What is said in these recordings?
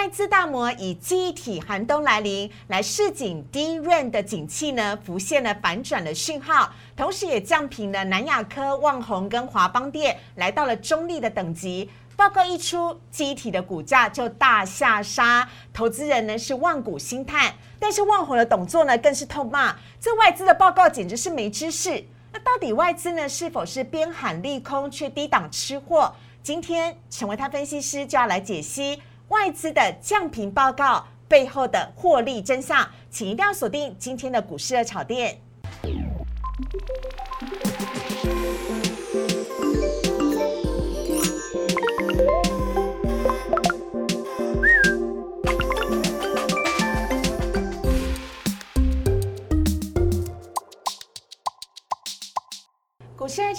外资大摩以记忆体寒冬来临，来市井低润的景气呢，浮现了反转的讯号，同时也降平了南亚科、旺宏跟华邦电，来到了中立的等级。报告一出，记忆体的股价就大下杀，投资人呢是万古兴叹，但是旺宏的董座呢更是痛骂，这外资的报告简直是没知识。那到底外资呢是否是边喊利空却低档吃货？今天成为他分析师就要来解析。外资的降频报告背后的获利真相，请一定要锁定今天的股市热炒店。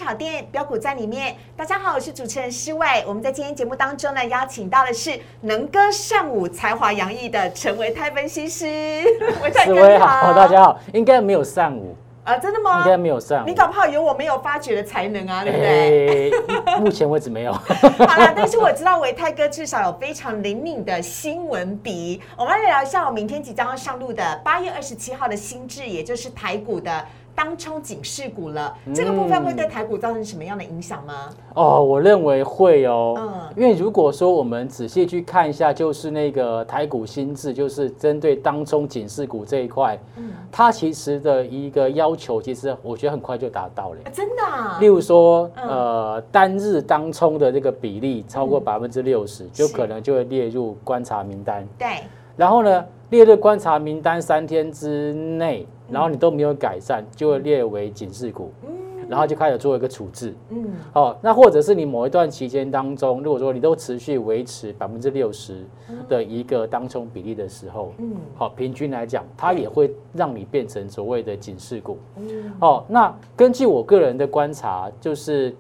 炒店标股在里面，大家好，我是主持人施伟。我们在今天节目当中呢，邀请到的是能歌善舞、才华洋溢的陈维泰分析师。施伟好，大家好，应该没有善舞啊？真的吗？应该没有善舞，你搞不好有我没有发掘的才能啊，对不对？目前为止没有。好了，但是我知道维泰哥至少有非常灵敏的新闻鼻。我们来聊一下，我明天即将要上路的八月二十七号的新制，也就是台股的。当冲警示股了，这个部分会对台股造成什么样的影响吗？哦，我认为会哦，嗯，因为如果说我们仔细去看一下，就是那个台股新制，就是针对当冲警示股这一块，嗯，它其实的一个要求，其实我觉得很快就达到了，真的。例如说，呃，单日当冲的这个比例超过百分之六十，就可能就会列入观察名单。对。然后呢，列入观察名单三天之内。然后你都没有改善，就会列为警示股，然后就开始做一个处置。嗯，哦，那或者是你某一段期间当中，如果说你都持续维持百分之六十的一个当冲比例的时候，嗯，好，平均来讲，它也会让你变成所谓的警示股。嗯，哦，那根据我个人的观察，就是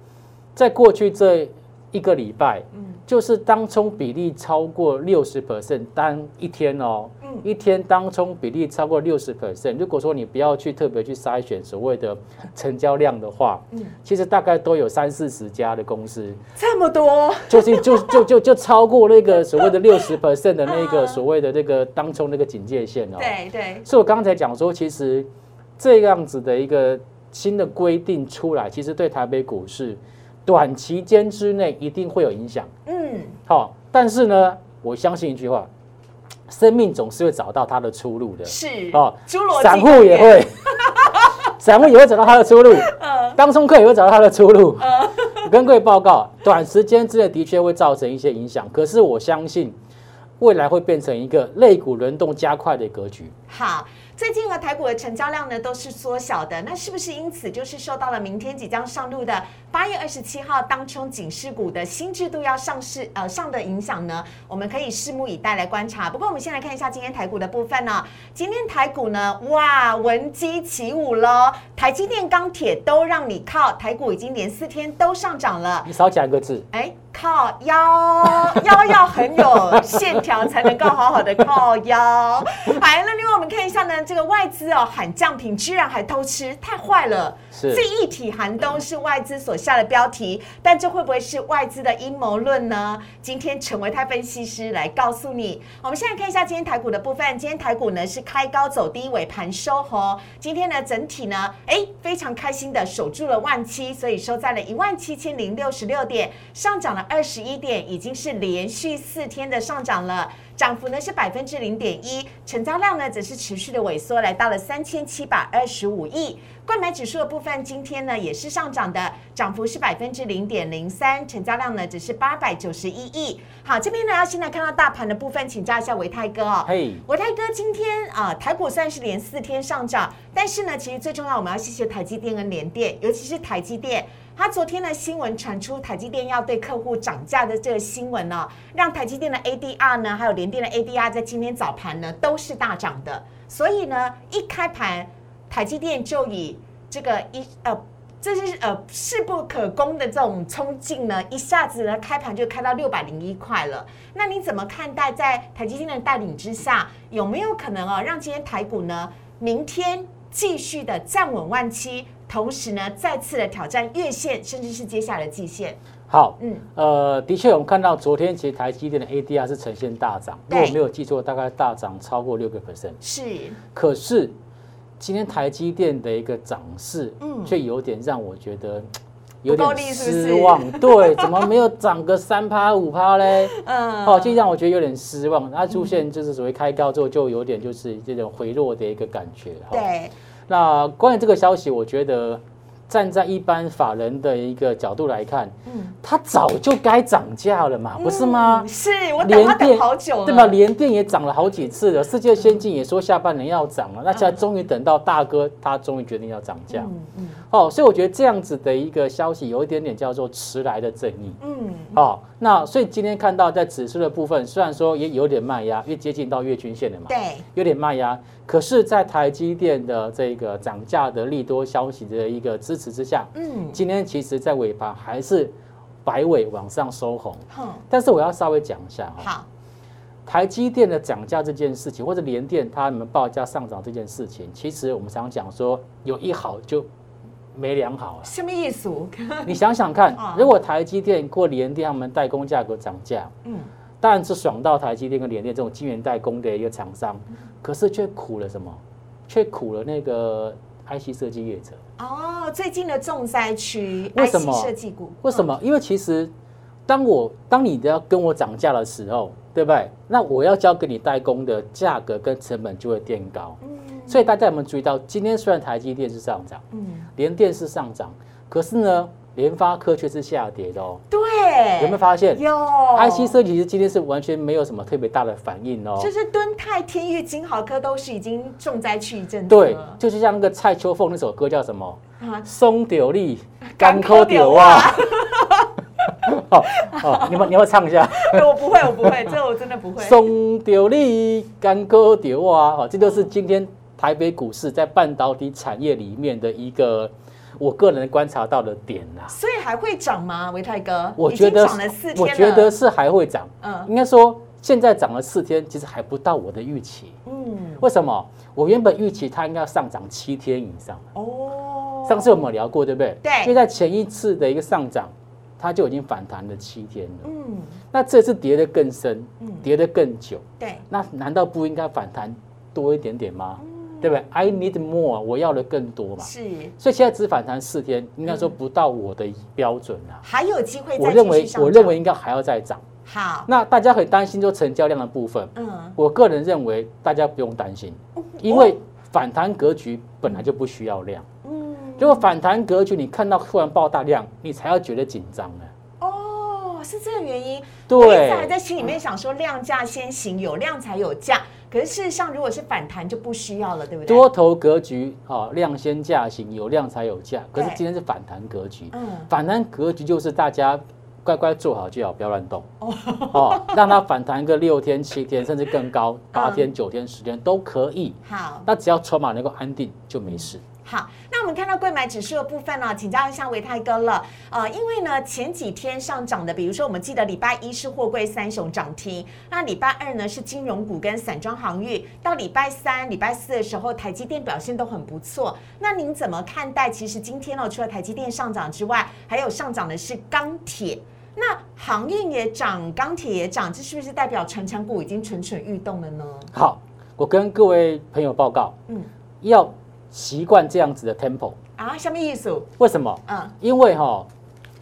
在过去这一个礼拜，嗯，就是当冲比例超过六十 percent 单一天哦。一天当冲比例超过六十 percent，如果说你不要去特别去筛选所谓的成交量的话，嗯，其实大概都有三四十家的公司，这么多，就是就就就就超过那个 所谓的六十 percent 的那个所谓的那个当冲那个警戒线哦。对对。所以我刚才讲说，其实这样子的一个新的规定出来，其实对台北股市短期间之内一定会有影响。嗯。好，但是呢，我相信一句话。生命总是会找到它的出路的，是哦，散户也会，散户也会找到它的出路，嗯，当中客也会找到它的出路，跟各位报告，短时间之内的确会造成一些影响，可是我相信未来会变成一个肋骨轮动加快的格局。好。最近和台股的成交量呢都是缩小的，那是不是因此就是受到了明天即将上路的八月二十七号当冲警示股的新制度要上市呃上的影响呢？我们可以拭目以待来观察。不过我们先来看一下今天台股的部分呢。今天台股呢，哇，闻鸡起舞喽！台积电、钢铁都让你靠，台股已经连四天都上涨了。你少讲一个字，哎。靠腰，腰要很有线条才能够好好的靠腰。好，那另外我们看一下呢，这个外资哦喊降频，居然还偷吃，太坏了。是，这一体寒冬是外资所下的标题，但这会不会是外资的阴谋论呢？今天陈维泰分析师来告诉你。我们现在看一下今天台股的部分，今天台股呢是开高走低，尾盘收红。今天呢整体呢，哎，非常开心的守住了万七，所以收在了一万七千零六十六点，上涨了。二十一点，已经是连续四天的上涨了，涨幅呢是百分之零点一，成交量呢则是持续的萎缩，来到了三千七百二十五亿。购买指数的部分，今天呢也是上涨的，涨幅是百分之零点零三，成交量呢只是八百九十一亿。好，这边呢要先来看到大盘的部分，请教一下维泰哥哦。嘿，维泰哥，今天啊台股算是连四天上涨，但是呢其实最重要我们要谢谢台积电跟联电，尤其是台积电。他昨天的新闻传出，台积电要对客户涨价的这个新闻呢，让台积电的 ADR 呢，还有联电的 ADR 在今天早盘呢都是大涨的。所以呢，一开盘台积电就以这个一呃，这是呃势不可攻的这种冲劲呢，一下子呢开盘就开到六百零一块了。那你怎么看待在台积电的带领之下，有没有可能哦，让今天台股呢明天继续的站稳万七？同时呢，再次的挑战月线，甚至是接下来的季线。好，嗯，呃，的确，我们看到昨天其实台积电的 ADR 是呈现大涨，如果没有记错，大概大涨超过六个 percent。是，可是今天台积电的一个涨势，嗯，却有点让我觉得。有点失望，对，怎么没有涨个三趴五趴嘞？嗯，哦，就让我觉得有点失望。它出现就是所谓开高之后，就有点就是这种回落的一个感觉。对，那关于这个消息，我觉得。站在一般法人的一个角度来看，嗯，它早就该涨价了嘛，不是吗？是我等它等好久了，对吧？联电也涨了好几次了，世界先进也说下半年要涨了，那现在终于等到大哥他终于决定要涨价，嗯嗯，哦，所以我觉得这样子的一个消息有一点点叫做迟来的正义，嗯，哦，那所以今天看到在指数的部分，虽然说也有点卖压，越接近到月均线了嘛，对，有点卖压。可是，在台积电的这个涨价的利多消息的一个支持之下，嗯，今天其实在尾盘还是摆尾往上收红。但是我要稍微讲一下哈。好。台积电的涨价这件事情，或者联电他们报价上涨这件事情，其实我们常讲说，有一好就没两好啊。什么意思？你想想看，如果台积电或联电他们代工价格涨价，嗯。当然是爽到台积电跟联电这种晶圆代工的一个厂商，可是却苦了什么？却苦了那个 IC 设计业者。哦，最近的重灾区，为什么设计股？为什么？因为其实当我当你要跟我涨价的时候，对不对？那我要交给你代工的价格跟成本就会变高。嗯。所以大家有没有注意到，今天虽然台积电是上涨，嗯，联电是上涨，可是呢？联发科却是下跌的哦，对，有没有发现？有，IC 设计其实今天是完全没有什么特别大的反应哦。就是敦泰、天域、金豪科都是已经重灾区一阵。对，就是像那个蔡秋凤那首歌叫什么？松丢力，干扣丢啊！好，好，你们你要唱一下。我不会，我不会，这我真的不会。松丢力，干扣丢啊！好，这就是今天台北股市在半导体产业里面的一个。我个人观察到的点呐，所以还会涨吗？维泰哥，我觉得涨了四天我觉得是还会涨。嗯，应该说现在涨了四天，其实还不到我的预期。嗯，为什么？我原本预期它应该要上涨七天以上。哦，上次我们聊过，对不对？对。就在前一次的一个上涨，它就已经反弹了七天了。嗯，那这次跌得更深，跌得更久。对。那难道不应该反弹多一点点吗？对不对？I need more，我要的更多嘛。是，所以现在只反弹四天，应该说不到我的标准啊。还有机会。我认为，我认为应该还要再涨。好。那大家很担心说成交量的部分。嗯。我个人认为大家不用担心，因为反弹格局本来就不需要量。嗯。如果反弹格局你看到突然爆大量，你才要觉得紧张呢。哦，是这个原因。对。还在心里面想说量价先行，有量才有价。可是事实上，如果是反弹就不需要了，对不对？多头格局，哦，量先价行，有量才有价。可是今天是反弹格局，嗯，反弹格局就是大家乖乖做好就好，不要乱动，哦，让它反弹个六天、七天，甚至更高，八天、九天、十天都可以。好，那只要筹码能够安定就没事。好，那我们看到贵买指数的部分呢，请教一下维泰哥了。呃，因为呢前几天上涨的，比如说我们记得礼拜一是货柜三雄涨停，那礼拜二呢是金融股跟散装航运，到礼拜三、礼拜四的时候，台积电表现都很不错。那您怎么看待？其实今天呢，除了台积电上涨之外，还有上涨的是钢铁，那航运也涨，钢铁也涨，这是不是代表成长股已经蠢蠢欲动了呢？好，我跟各位朋友报告，嗯，要。习惯这样子的 tempo 啊，什么意思？为什么？嗯，因为哈，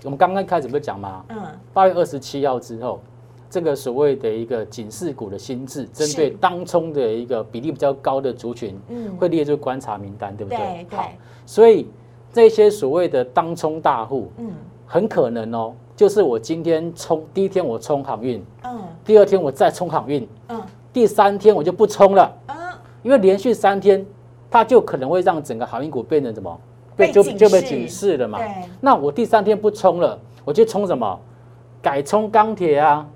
我们刚刚开始不是讲吗？嗯，八月二十七号之后，这个所谓的一个警示股的心智，针对当冲的一个比例比较高的族群，嗯，会列入观察名单，对不对？对。好，所以这些所谓的当冲大户，嗯，很可能哦，就是我今天冲第一天我冲航运，嗯，第二天我再冲航运，嗯，第三天我就不冲了，嗯，因为连续三天。它就可能会让整个航运股变成什么？被就就被警示了嘛。那我第三天不冲了，我就冲什么？改冲钢铁啊！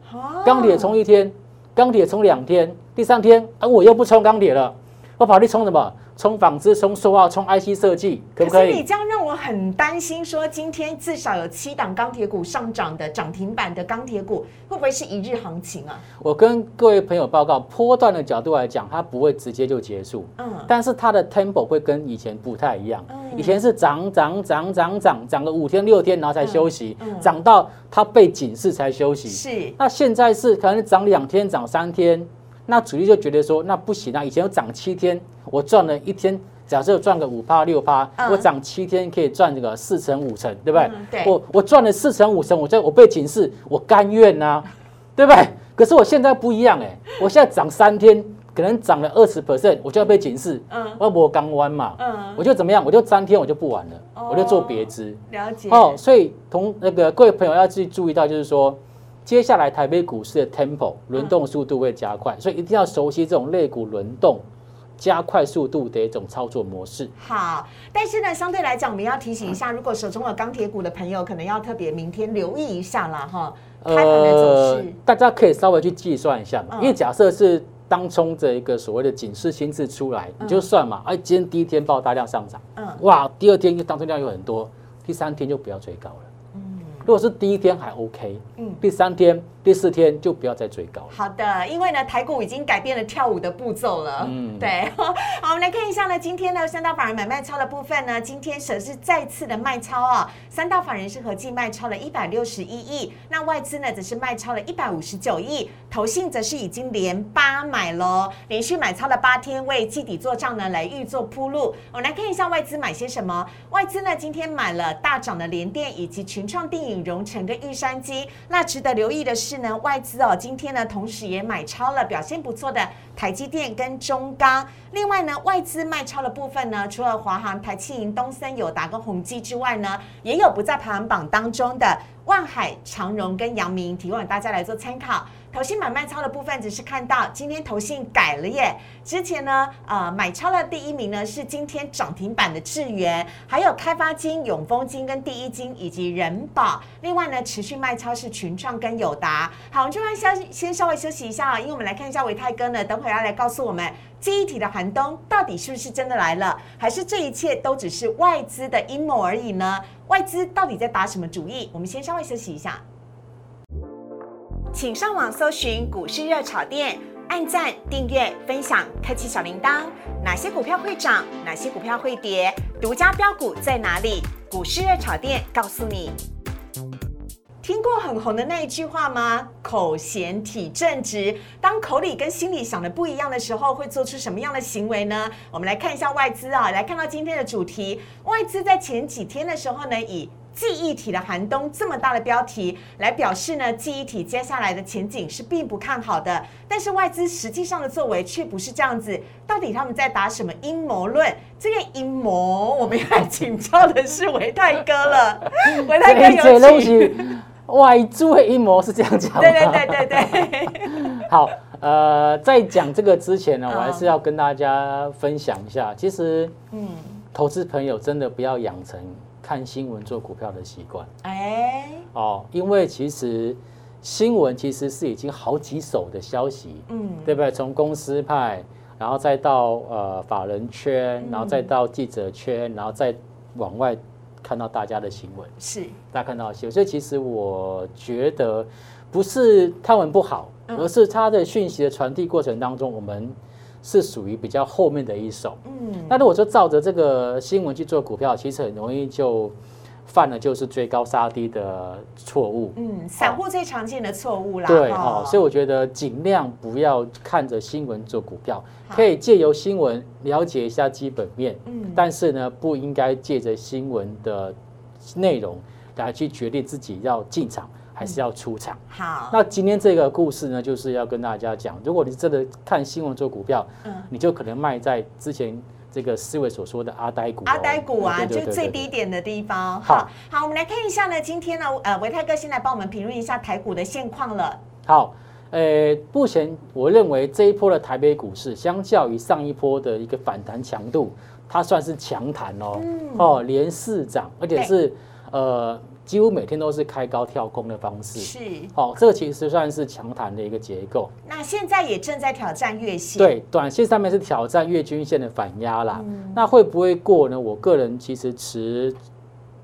钢铁冲一天，钢铁冲两天，第三天啊我又不冲钢铁了，我跑去冲什么？冲纺织、冲塑化、冲 IC 设计，可不可以？可是你这样让我很担心，说今天至少有七档钢铁股上涨的涨停板的钢铁股，会不会是一日行情啊？我跟各位朋友报告，波段的角度来讲，它不会直接就结束，嗯，但是它的 tempo 会跟以前不太一样。嗯以前是涨涨涨涨涨涨个五天六天，然后才休息嗯嗯，涨到它被警示才休息。是，那现在是可能涨两天、涨三天，那主力就觉得说那不行啊，以前我涨七天，我赚了一天，假设赚个五趴六趴嗯，我涨七天可以赚这个四成五成，对不对？我我赚了四成五成，我在我被警示，我甘愿呐，对不对？可是我现在不一样哎，我现在涨三天，可能涨了二十 percent，我就要被警示，嗯我我刚弯嘛，嗯，我就怎么样，我就三天我就不玩了，哦我就做别支。了解哦，所以同那个各位朋友要去注意到，就是说，接下来台北股市的 tempo 轮动速度会加快，所以一定要熟悉这种类股轮动加快速度的一种操作模式。好，但是呢，相对来讲，我们要提醒一下，如果手中有钢铁股的朋友，可能要特别明天留意一下啦，哈。开盘的走势，大家可以稍微去计算一下嘛，嗯因为假设是当冲这一个所谓的警示心智出来，你就算嘛，哎，今天第一天爆大量上涨，嗯哇，第二天就当冲量有很多，第三天就不要追高了。如果是第一天还 OK，嗯第三天、第四天就不要再追高了。好的，因为呢，台股已经改变了跳舞的步骤了。嗯对。好，我们来看一下呢，今天呢，三大法人买卖超的部分呢，今天首是再次的卖超啊，三大法人是合计卖超了一百六十一亿，那外资呢则是卖超了一百五十九亿，投信则是已经连八买喽，连续买超了八天，为季底做账呢来预做铺路。我们来看一下外资买些什么，外资呢今天买了大涨的联电以及群创、电影、融成跟玉山金。那值得留意的是呢，外资哦今天呢同时也买超了表现不错的台积电跟中钢。另外呢，外资卖超的部分呢，除了华航、台气营、东森、友达跟宏基之外呢，也有不在排行榜当中的万海、长荣跟阳明，提供给大家来做参考。投信买卖超的部分，只是看到今天投信改了耶。之前呢，呃，买超的第一名呢是今天涨停板的智源，还有开发金、永丰金跟第一金以及人保。另外呢，持续卖超是群创跟友达。好，我们这边先先稍微休息一下啊，因为我们来看一下维泰哥呢，等会要来告诉我们记忆体的寒冬到底是不是真的来了，还是这一切都只是外资的阴谋而已呢？外资到底在打什么主意？我们先稍微休息一下。请上网搜寻股市热炒店，按赞、订阅、分享，开启小铃铛。哪些股票会涨？哪些股票会跌？独家标股在哪里？股市热炒店告诉你。听过很红的那一句话吗？口嫌体正直。当口里跟心里想的不一样的时候，会做出什么样的行为呢？我们来看一下外资啊，来看到今天的主题，外资在前几天的时候呢，以记忆体的寒冬这么大的标题来表示呢，记忆体接下来的前景是并不看好的。但是外资实际上的作为却不是这样子，到底他们在打什么阴谋论？这个阴谋，我们要来请教的是维泰哥了。维泰哥有请。西，外资的阴谋是这样讲吗？对对对对对，好，呃，在讲这个之前呢，嗯我还是要跟大家分享一下，其实嗯，投资朋友真的不要养成看新闻做股票的习惯。哎，哦，因为其实新闻其实是已经好几手的消息，嗯，对不对？从公司派，然后再到呃法人圈，然后再到记者圈，然后再往外看到大家的新闻。是，大家看到新闻，所以其实我觉得不是他们不好，嗯。而是他的讯息的传递过程当中，我们是属于比较后面的一手。嗯，那如果说照着这个新闻去做股票，其实很容易就犯了就是追高杀低的错误。嗯，散户最常见的错误啦，对所以我觉得尽量不要看着新闻做股票，可以借由新闻了解一下基本面，嗯。但是呢，不应该借着新闻的内容来去决定自己要进场还是要出场。好，那今天这个故事呢，就是要跟大家讲，如果你真的看新闻做股票，嗯。你就可能卖在之前这个思维所说的阿呆股哦、阿呆股啊，就最低点的地方。好，好，我们来看一下呢，今天呢，呃，维泰哥先来帮我们评论一下台股的现况了。好，呃，目前我认为这一波的台北股市，相较于上一波的一个反弹强度，它算是强弹哦，嗯。哦，连四涨，而且是呃几乎每天都是开高跳空的方式。是。好，这个其实算是强弹的一个结构。那现在也正在挑战月线。对，短线上面是挑战月均线的反压啦。那会不会过呢？我个人其实持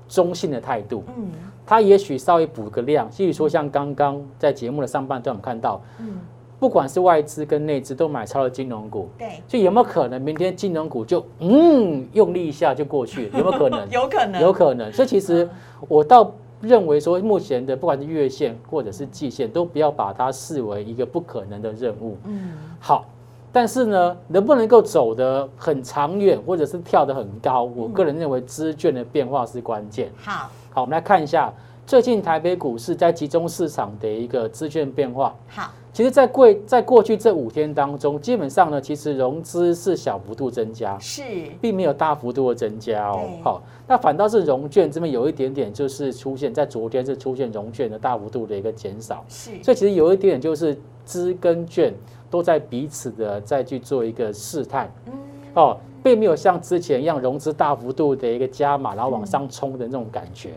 中性的态度。嗯。它也许稍微补个量，譬如说像刚刚在节目的上半段我们看到，嗯，不管是外资跟内资都买超了金融股，对，就有没有可能明天金融股就嗯用力一下就过去，有没有可能？有可能，有可能。所以其实我倒认为说，目前的不管是月线或者是季线，都不要把它视为一个不可能的任务。嗯，好，但是呢，能不能够走得很长远，或者是跳得很高，我个人认为资券的变化是关键。好。好，我们来看一下最近台北股市在集中市场的一个资券变化。好，其实，在过在过去这五天当中，基本上呢，其实融资是小幅度增加，是，并没有大幅度的增加哦。好，那反倒是融券这边有一点点，就是出现在昨天是出现融券的大幅度的一个减少。是，所以其实有一点点就是资跟券都在彼此的再去做一个试探。嗯，哦。并没有像之前一样融资大幅度的一个加码，然后往上冲的那种感觉。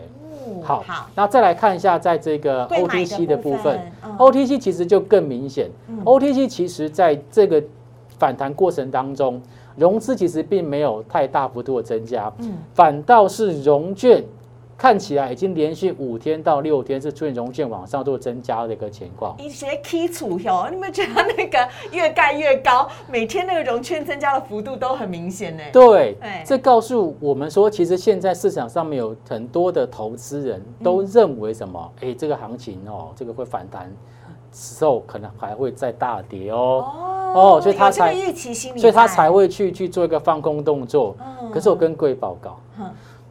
好，那再来看一下，在这个 OTC 的部分，OTC 其实就更明显。OTC 其实在这个反弹过程当中，融资其实并没有太大幅度的增加，反倒是融券。看起来已经连续五天到六天是出现融券往上做增加的一个情况。一些基础哟，你们觉得那个越盖越高，每天那个融券增加的幅度都很明显呢？对，这告诉我们说，其实现在市场上面有很多的投资人都认为什么？哎，这个行情哦，这个会反弹之后可能还会再大跌哦。哦，所以他才所以他才会去去做一个放空动作。可是我跟各位报告。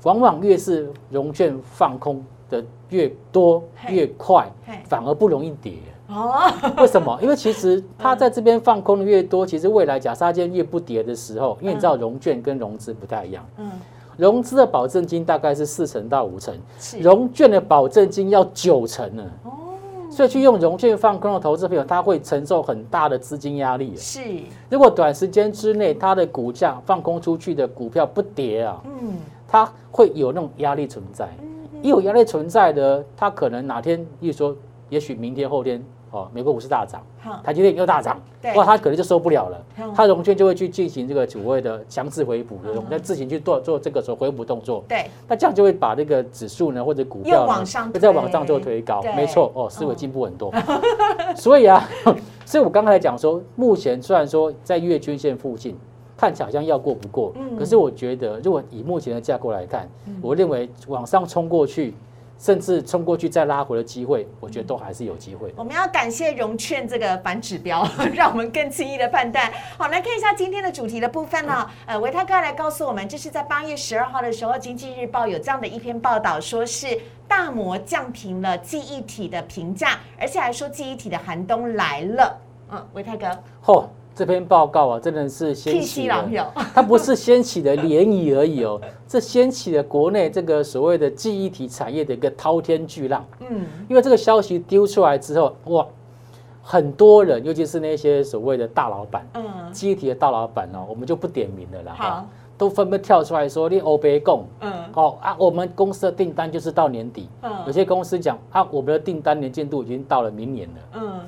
往往越是融券放空的越多越快，反而不容易跌哦。为什么？因为其实它在这边放空的越多，其实未来假杀间越不跌的时候，因为你知道融券跟融资不太一样。嗯，融资的保证金大概是四成到五成，融券的保证金要九成呢。哦，所以去用融券放空的投资朋友，他会承受很大的资金压力。是，如果短时间之内它的股价放空出去的股票不跌啊，嗯。他会有那种压力存在，一有压力存在的，他可能哪天，例如说，也许明天后天，哦，美国股市大涨，台积电又大涨，哇，它可能就受不了了，它融券就会去进行这个所谓的强制回补，我们在自行去做做这个所回补动作，对，那这样就会把这个指数呢或者股票呢会在往上做推高，没错，哦，思维进步很多，所以啊，所以我刚才讲说，目前虽然说在月均线附近。看起来好像要过不过，可是我觉得，如果以目前的架构来看，我认为往上冲过去，甚至冲过去再拉回的机会，我觉得都还是有机会。我们要感谢融券这个反指标，让我们更轻易的判断。好，来看一下今天的主题的部分呢。呃，维泰哥来告诉我们，这是在八月十二号的时候，《经济日报》有这样的一篇报道，说是大摩降平了记忆体的评价，而且还说记忆体的寒冬来了。嗯，维泰哥。嚯！这篇报告啊，真的是掀起了，它不是掀起的涟漪而已哦，这掀起了国内这个所谓的记忆体产业的一个滔天巨浪。嗯，因为这个消息丢出来之后，哇，很多人，尤其是那些所谓的大老板，嗯，记忆体的大老板哦，我们就不点名了啦，哈，都纷纷跳出来说，你欧贝贡，嗯，哦啊，我们公司的订单就是到年底，嗯，有些公司讲啊，我们的订单年进度已经到了明年了，嗯，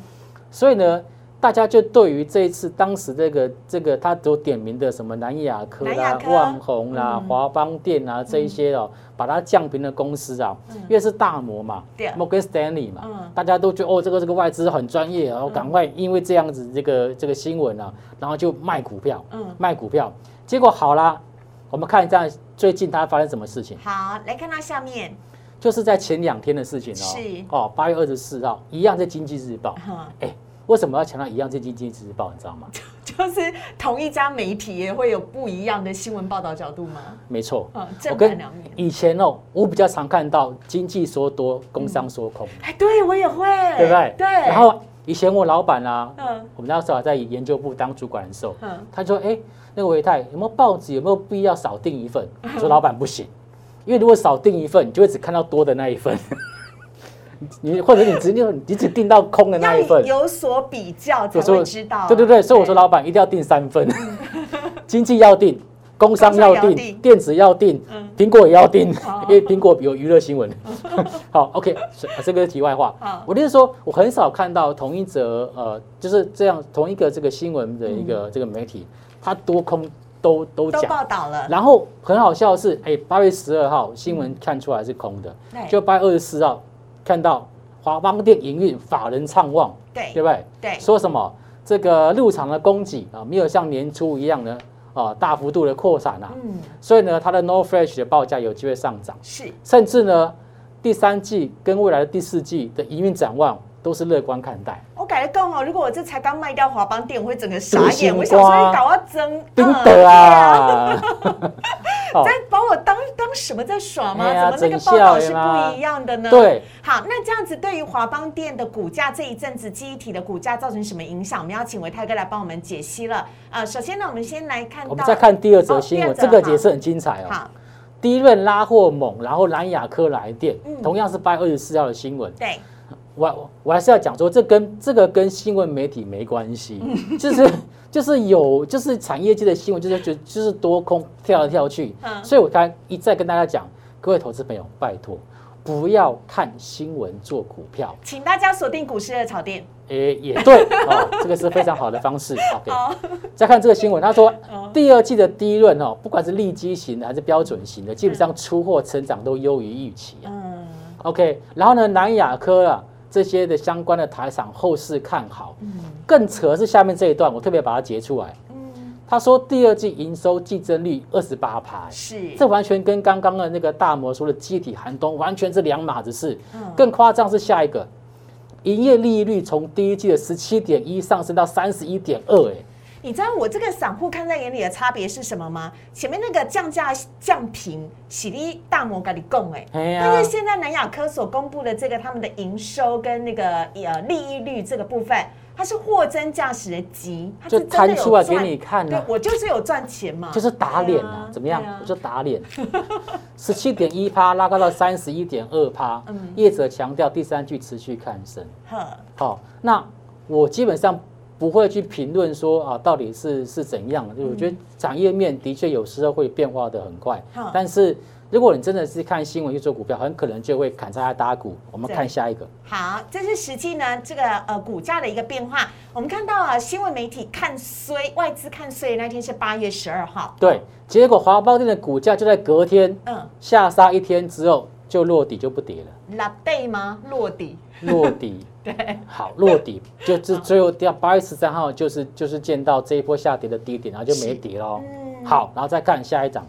所以呢。大家就对于这一次当时这个这个他都点名的什么南亚科啦、万宏啦、华邦电啊这一些哦，把它降平的公司啊，因为是大摩嘛，Morgan Stanley 嘛，大家都觉得哦，这个这个外资很专业，然后赶快因为这样子这个这个新闻啊，然后就卖股票，卖股票，结果好啦，我们看一下最近它发生什么事情。好，来看到下面，就是在前两天的事情哦，是。哦，八月二十四号一样在经济日报，哎。为什么要强调一样？这经济日报你知道吗？就是同一家媒体也会有不一样的新闻报道角度吗？没错，嗯，正反两面。以前哦，我比较常看到经济说多，工商说空。哎，对我也会，对不对？对。然后以前我老板啊，嗯，我们那时候在研究部当主管的时候，嗯，他说：“哎，那个维泰有没有报纸？有没有必要少订一份？”我说：“ 老板不行，因为如果少订一份，你就会只看到多的那一份。”你或者你直接你只订到空的那一份，有所比较才会知道。对对对，所以我说老板一定要订三份，经济要订，工商要定，工商要定电子要定嗯，苹果也要定哦，因为苹果有娱乐新闻。好，OK，是这个是题外话。好。我就是说，我很少看到同一则呃，就是这样同一个这个新闻的一个这个媒体，它多空都都都讲。报道了，然后很好笑的是，哎，八月十二号新闻看出来是空的，就八月二十四号看到华邦店营运法人畅旺，对对不对？对，说什么这个入场的供给啊，没有像年初一样呢啊大幅度的扩散啊，嗯，所以呢，它的 No Fresh 的报价有机会上涨，是甚至呢，第三季跟未来的第四季的营运展望都是乐观看待。我改了更好，如果我这才刚卖掉华邦店，我会整个傻眼。我想说你搞要争，冰嗯的啊，好在把我当当什么在耍吗？哎怎么那个报道是不一样的呢？对，好，那这样子对于华邦店的股价这一阵子记忆体的股价造成什么影响？我们要请维泰哥来帮我们解析了。呃，首先呢，我们先来看到，我们再看第二则新闻，这个也是很精彩哦。好，第一轮拉货猛，然后蓝雅科来电，嗯同样是八月二十四号的新闻。对，我我还是要讲说，这跟这个跟新闻媒体没关系，嗯。就是 就是有就是产业界的新闻，就是就就是多空跳来跳去，嗯。所以我刚才一再跟大家讲，各位投资朋友，拜托不要看新闻做股票，请大家锁定股市的炒店。诶、也对哦，这个是非常好的方式。OK，哦，再看这个新闻，他说哦。第二季的第一轮哦，不管是利基型的还是标准型的，基本上出货成长都优于预期 OK，然后呢，南亚科啊这些的相关的台厂后市看好，嗯。更扯的是下面这一段，我特别把它截出来。嗯，他说第二季营收季增率二十八趴，是，这完全跟刚刚的那个大摩说的集体寒冬完全是两码子事。嗯。更夸张是下一个，营业利率从第一季的十七点一上升到三十一点二，哎，你知道我这个散户看在眼里的差别是什么吗？前面那个降价降平，喜力大摩跟你供哎，哎呀。但是现在南亚科所公布的这个他们的营收跟那个呃利益率这个部分，它是货真价实的急，它就是摊出来给赚你看啊，对我就是有赚钱嘛，就是打脸对啊，怎么样？啊？我就打脸，十七点一趴拉高到三十一点二趴。嗯，业者强调第三句持续看升。呵，好，那我基本上不会去评论说啊，到底是是怎样的。就我觉得产业面的确有时候会变化的很快好，但是如果你真的是看新闻去做股票，很可能就会砍下来打鼓。我们看下一个，好，这是实际呢这个呃股价的一个变化。我们看到啊，新闻媒体看衰，外资看衰的那天是八月十二号，对，结果华邦店的股价就在隔天嗯，下杀一天之后就落底就不跌了，拉倍吗？落底，落底。对，好，落底就是最后掉八月十三号，就是就是见到这一波下跌的低点，然后就没跌喽。嗯好，然后再看下一档，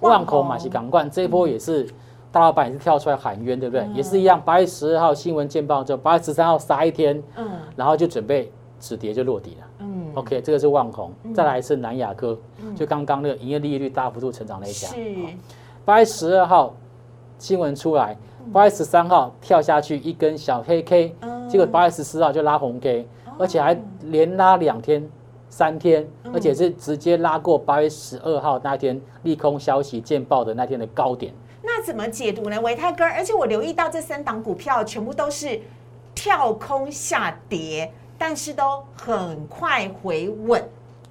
万万口宏马西港冠这一波也是大老板也是跳出来喊冤，对不对？嗯。也是一样，八月十二号新闻见报之后，八月十三号杀一天，嗯。然后就准备止跌就落底了。嗯。OK，这个是万宏，再来是南亚科，嗯。就刚刚那个营业利率大幅度成长那一家。是，八月十二号新闻出来，八月十三号跳下去一根小黑 K，嗯结果八月十四号就拉红 K，而且还连拉两天、三天，嗯而且是直接拉过八月十二号那天利空消息见报的那天的高点。那怎么解读呢？维泰哥，而且我留意到这三档股票全部都是跳空下跌，但是都很快回稳，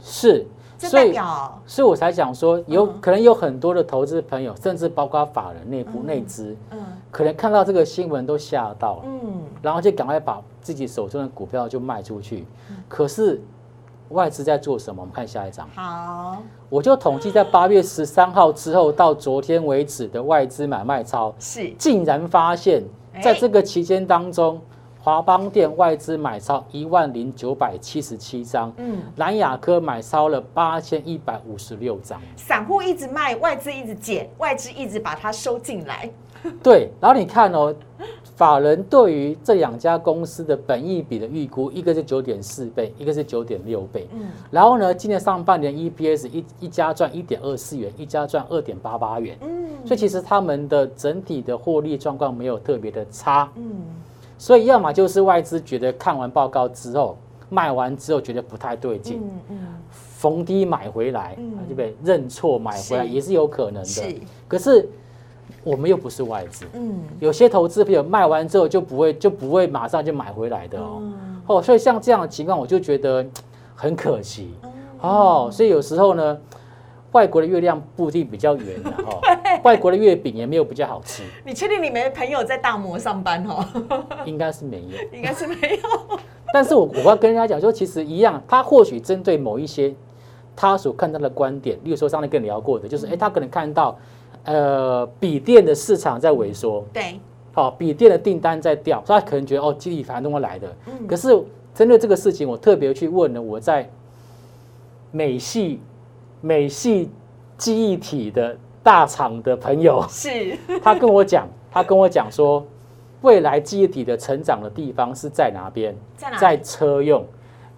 是，这代所以表所以我才讲说，有嗯可能有很多的投资朋友，甚至包括法人内部内资，嗯。可能看到这个新闻都吓到了。嗯。然后就赶快把自己手中的股票就卖出去。嗯。可是外资在做什么？我们看下一张，好。我就统计在八月十三号之后到昨天为止的外资买卖超，是。竟然发现哎。在这个期间当中，华邦店外资买超一万零九百七十七张，嗯，南亚科买超了八千一百五十六张。散户一直卖，外资一直减，外资一直把它收进来，对，然后你看哦，法人对于这两家公司的本益比的预估，一个是九点四倍，一个是九点六倍。嗯然后呢，今年上半年 EPS 一一家赚一点二四元，一家赚二点八八元，嗯所以其实他们的整体的获利状况没有特别的差。嗯所以要么就是外资觉得看完报告之后，卖完之后觉得不太对劲，嗯嗯，逢低买回来，嗯对不对？认错买回来也是有可能的。是可是我们又不是外资，嗯有些投资朋友卖完之后就不会就不会马上就买回来的哦。嗯哦，所以像这样的情况，我就觉得很可惜嗯哦。所以有时候呢，外国的月亮不一定比较圆的哈，外国的月饼也没有比较好吃，你确定你没朋友在大摩上班哦？应该是没有。应该是没有。但是我我要跟人家讲说，其实一样，他或许针对某一些他所看到的观点，例如说上次跟你聊过的，就是哎，他可能看到呃笔电的市场在萎缩，对，好，笔电的订单在掉，所以他可能觉得哦，基体反动会来的。嗯可是针对这个事情，我特别去问了我在美系美系记忆体的大厂的朋友，是 他跟我讲，他跟我讲说，未来记忆体的成长的地方是在哪边？在哪在车用，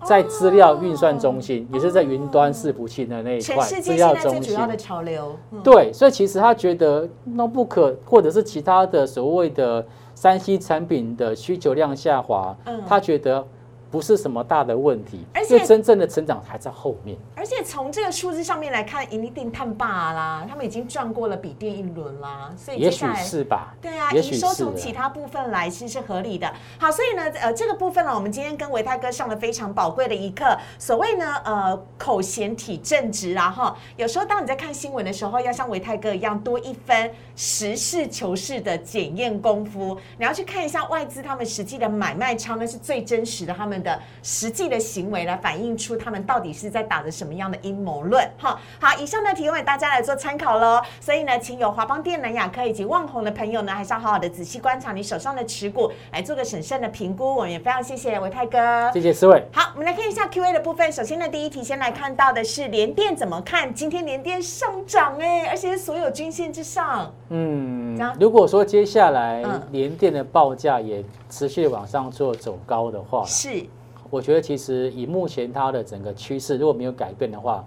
在资料运算中心，也是在云端伺服器的那一全块资料中心主要。的潮流。嗯对，所以其实他觉得 notebook 或者是其他的所谓的三 C 产品的需求量下滑，嗯他觉得不是什么大的问题而，且真正的成长还在后面。而且从这个数字上面来看，一定探霸啦，他们已经赚过了笔电一轮啦，所以也许是吧？对啊，也营收从其他部分来其实是合理的。好，所以呢，呃，这个部分呢，我们今天跟维泰哥上了非常宝贵的一课。所谓呢，呃，口嫌体正直啊，哈，有时候当你在看新闻的时候，要像维泰哥一样多一分实事求是的检验功夫。你要去看一下外资他们实际的买卖超，那是最真实的他们的实际的行为来反映出他们到底是在打着什么样的阴谋论。哈，好，以上呢提供给大家来做参考喽。所以呢，请有华邦电、南亚科以及旺宏的朋友呢，还是要好好的仔细观察你手上的持股，来做个审慎的评估。我们也非常谢谢维泰哥。谢谢思伟。好，我们来看一下 Q&A 的部分。首先呢，第一题先来看到的是联电怎么看？今天联电上涨哎，而且是所有均线之上。嗯，如果说接下来嗯联电的报价也持续往上做走高的话，是，我觉得其实以目前它的整个趋势，如果没有改变的话，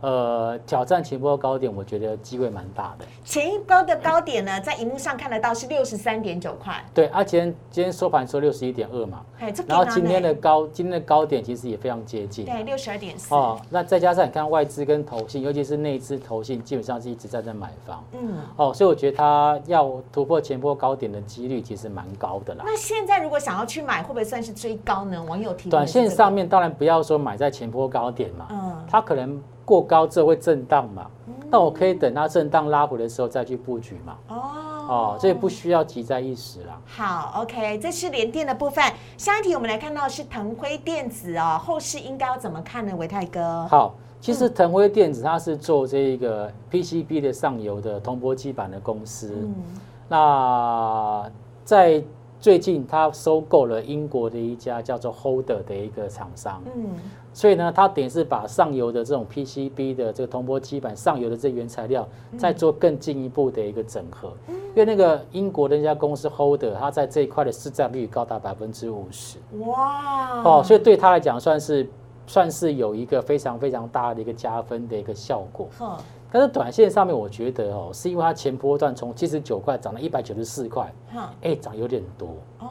呃，挑战前波高点，我觉得机会蛮大的。前一波的高点呢，在荧幕上看得到是六十三点九块。对，啊，今天今天收盘收六十一点二嘛，然后今天的高今天的高点其实也非常接近。对六十二点四。哦，那再加上你看外资跟投信，尤其是内资投信，基本上是一直在在买方。嗯，哦，所以我觉得它要突破前波高点的几率其实蛮高的啦。那现在如果想要去买，会不会算是追高呢？网友提短线上，面当然不要说买在前波高点嘛，嗯，它可能过高之后会震荡嘛，那我可以等它震荡拉回的时候再去布局嘛。哦哦，这不需要急在一时啦。好，OK，这是联电的部分。下一题我们来看到是腾辉电子哦，后市应该要怎么看呢？维泰哥，好，其实腾辉电子它是做这个 PCB 的上游的铜箔基板的公司。嗯，那在最近，它收购了英国的一家叫做 Holder 的一个厂商，嗯，所以呢，它等于是把上游的这种 PCB 的这个铜箔基板上游的这原材料，再做更进一步的一个整合。因为那个英国的那家公司 Holder，它在这一块的市占率高达百分之五十。哇，哦，所以对他来讲算是算是有一个非常非常大的一个加分的一个效果。哼，但是短线上面，我觉得哦，是因为它前波段从七十九块涨到一百九十四块，哼，哎，涨有点多，哦，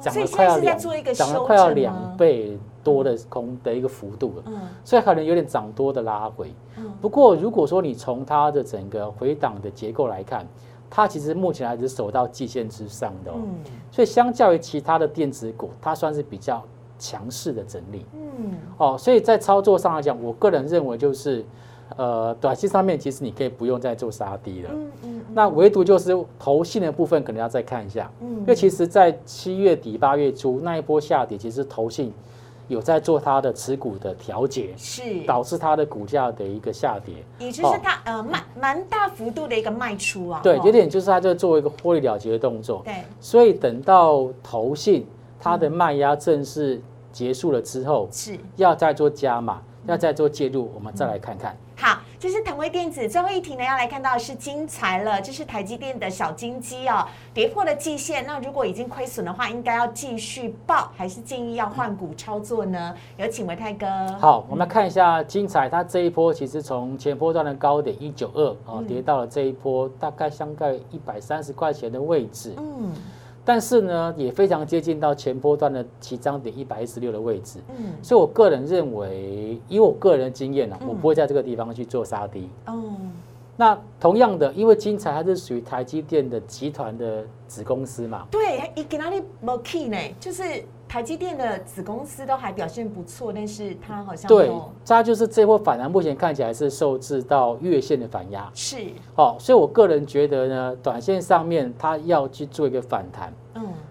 涨了快要两，涨了快要两，倍多的空的一个幅度了，嗯所以可能有点涨多的拉回。嗯不过如果说你从它的整个回档的结构来看，它其实目前还是守到季线之上的、所以相较于其他的电子股，它算是比较强势的整理。嗯，哦，所以在操作上来讲，我个人认为就是，呃，短期上面其实你可以不用再做杀低了。嗯嗯那唯独就是投信的部分，可能要再看一下，嗯因为其实，在七月底八月初那一波下跌，其实投信有在做它的持股的调节，是，导致它的股价的一个下跌。也就是它呃蛮蛮大幅度的一个卖出啊，对，哦有点就是它就做一个获利了结的动作。对，所以等到投信它的卖压正式结束了之后，是。要再做加码，要再做介入，我们再来看看。好，这是腾威电子最后一题呢，要来看到的是精彩了，这是台积电的小金鸡哦，跌破了季线。那如果已经亏损的话，应该要继续报，还是建议要换股操作呢？有请维泰哥。好，我们来看一下精彩，它这一波其实从前波段的高点一九二哦嗯，跌到了这一波大概相概一百三十块钱的位置，嗯但是呢，也非常接近到前波段的起涨点一百一十六的位置。嗯所以我个人认为，以我个人的经验呢、我不会在这个地方去做杀低。哦那同样的，因为金彩它是属于台积电的集团的子公司嘛，对，一给哪里没 key 呢？就是台积电的子公司都还表现不错，但是它好像对都，它就是这波反弹，目前看起来是受制到月线的反压。是哦，所以我个人觉得呢，短线上面它要去做一个反弹。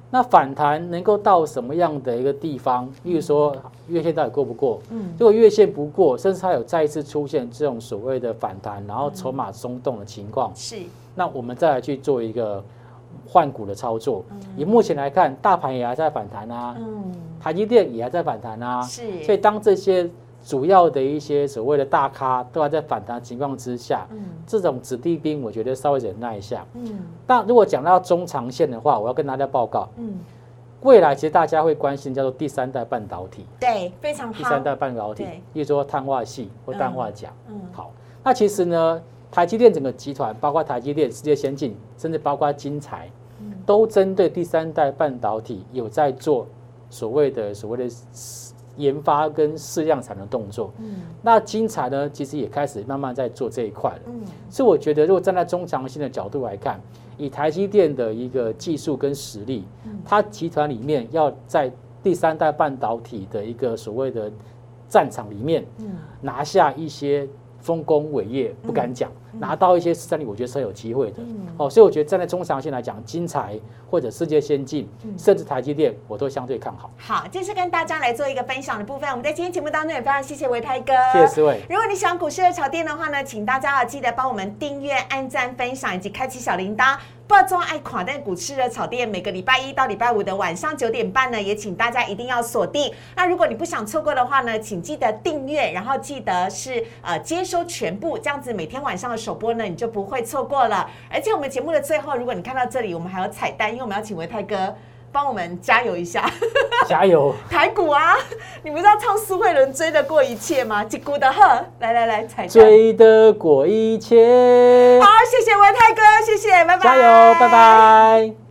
嗯那反弹能够到什么样的一个地方？例如说月线到底过不过？嗯。如果月线不过，甚至它有再一次出现这种所谓的反弹，然后筹码松动的情况，是。那我们再来去做一个换股的操作。以目前来看，大盘也还在反弹啊，嗯。台积电也还在反弹啊，是，所以当这些主要的一些所谓的大咖都还在反弹情况之下，嗯。这种子弟兵，我觉得稍微忍耐一下。嗯。但如果讲到中长线的话，我要跟大家报告，嗯，未来其实大家会关心叫做第三代半导体，对，非常好。第三，代半导体对，例如说碳化系或氮化钾。嗯。好，那其实呢，台积电整个集团，包括台积电、世界先进，甚至包括晶材，嗯。都针对第三代半导体有在做所谓的所谓的研发跟试量产的动作。嗯。那晶彩呢，其实也开始慢慢在做这一块了。嗯。所以我觉得，如果站在中长线的角度来看，以台积电的一个技术跟实力，它集团里面要在第三代半导体的一个所谓的战场里面嗯。拿下一些丰功伟业，不敢讲，拿到一些市占率，我觉得是很有机会的。嗯哦，所以我觉得站在中长线来讲，晶材或者世界先进，甚至台积电，我都相对看好。好，这是跟大家来做一个分享的部分。我们在今天节目当中也非常谢谢维泰哥，谢谢四位。如果你喜欢股市的炒店的话呢，请大家要记得帮我们订阅、按赞、分享以及开启小铃铛。不装爱垮但股市的炒店，每个礼拜一到礼拜五的晚上九点半呢，也请大家一定要锁定。那如果你不想错过的话呢，请记得订阅，然后记得是呃接收全部，这样子每天晚上的首播呢，你就不会错过了。而且我们节目的最后，如果你看到这里，我们还有彩蛋，因为我们要请维泰哥帮我们加油一下。加油！台股啊，你不是要唱苏慧伦追得过一切吗？吉古的呵，来来来，彩蛋。追得过一切好，，谢谢文泰哥，谢谢，拜拜。加油，拜拜。